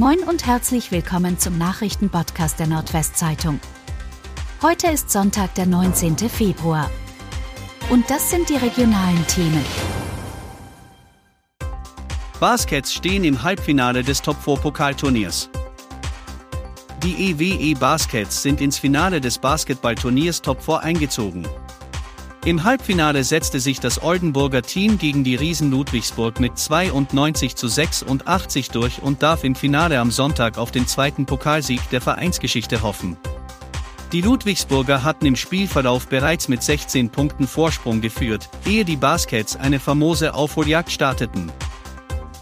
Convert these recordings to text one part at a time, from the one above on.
Moin und herzlich willkommen zum Nachrichtenpodcast der Nordwestzeitung. Heute ist Sonntag, der 19. Februar. Und das sind die regionalen Themen. Baskets stehen im Halbfinale des Top 4 Pokalturniers. Die EWE Baskets sind ins Finale des Basketballturniers Top 4 eingezogen. Im Halbfinale setzte sich das Oldenburger Team gegen die Riesen Ludwigsburg mit 92 zu 86 durch und darf im Finale am Sonntag auf den zweiten Pokalsieg der Vereinsgeschichte hoffen. Die Ludwigsburger hatten im Spielverlauf bereits mit 16 Punkten Vorsprung geführt, ehe die Baskets eine famose Aufholjagd starteten.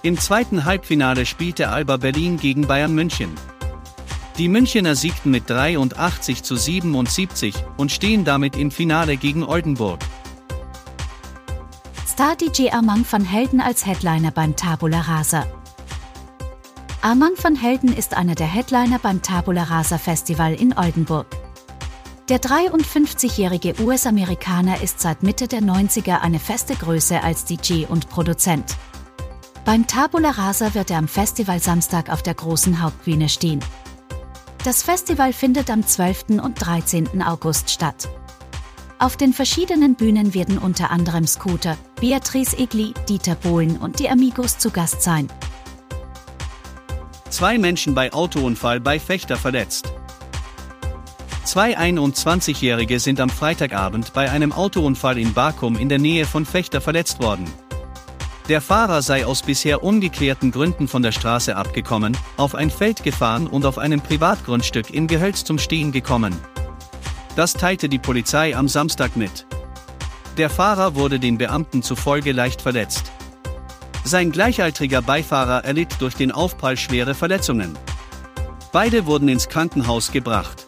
Im zweiten Halbfinale spielte Alba Berlin gegen Bayern München. Die Münchener siegten mit 83 zu 77 und stehen damit im Finale gegen Oldenburg. Star DJ Armand van Helden als Headliner beim Tabula Rasa. Armand van Helden ist einer der Headliner beim Tabula Rasa Festival in Oldenburg. Der 53-jährige US-Amerikaner ist seit Mitte der 90er eine feste Größe als DJ und Produzent. Beim Tabula Rasa wird er am Festival Samstag auf der großen Hauptbühne stehen. Das Festival findet am 12. und 13. August statt. Auf den verschiedenen Bühnen werden unter anderem Scooter, Beatrice Egli, Dieter Bohlen und die Amigos zu Gast sein. Zwei Menschen bei Autounfall bei Fechter verletzt. Zwei 21-Jährige sind am Freitagabend bei einem Autounfall in Bakum in der Nähe von Fechter verletzt worden. Der Fahrer sei aus bisher ungeklärten Gründen von der Straße abgekommen, auf ein Feld gefahren und auf einem Privatgrundstück in Gehölz zum Stehen gekommen. Das teilte die Polizei am Samstag mit. Der Fahrer wurde den Beamten zufolge leicht verletzt. Sein gleichaltriger Beifahrer erlitt durch den Aufprall schwere Verletzungen. Beide wurden ins Krankenhaus gebracht.